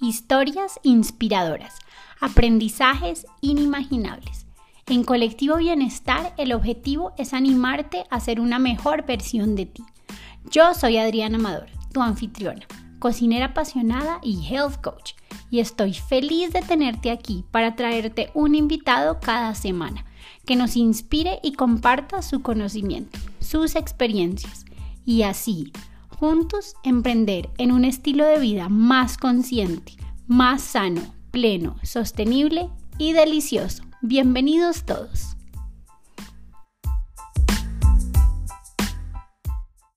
historias inspiradoras, aprendizajes inimaginables. En Colectivo Bienestar el objetivo es animarte a ser una mejor versión de ti. Yo soy Adriana Amador, tu anfitriona, cocinera apasionada y health coach, y estoy feliz de tenerte aquí para traerte un invitado cada semana que nos inspire y comparta su conocimiento, sus experiencias, y así juntos emprender en un estilo de vida más consciente, más sano, pleno, sostenible y delicioso. Bienvenidos todos.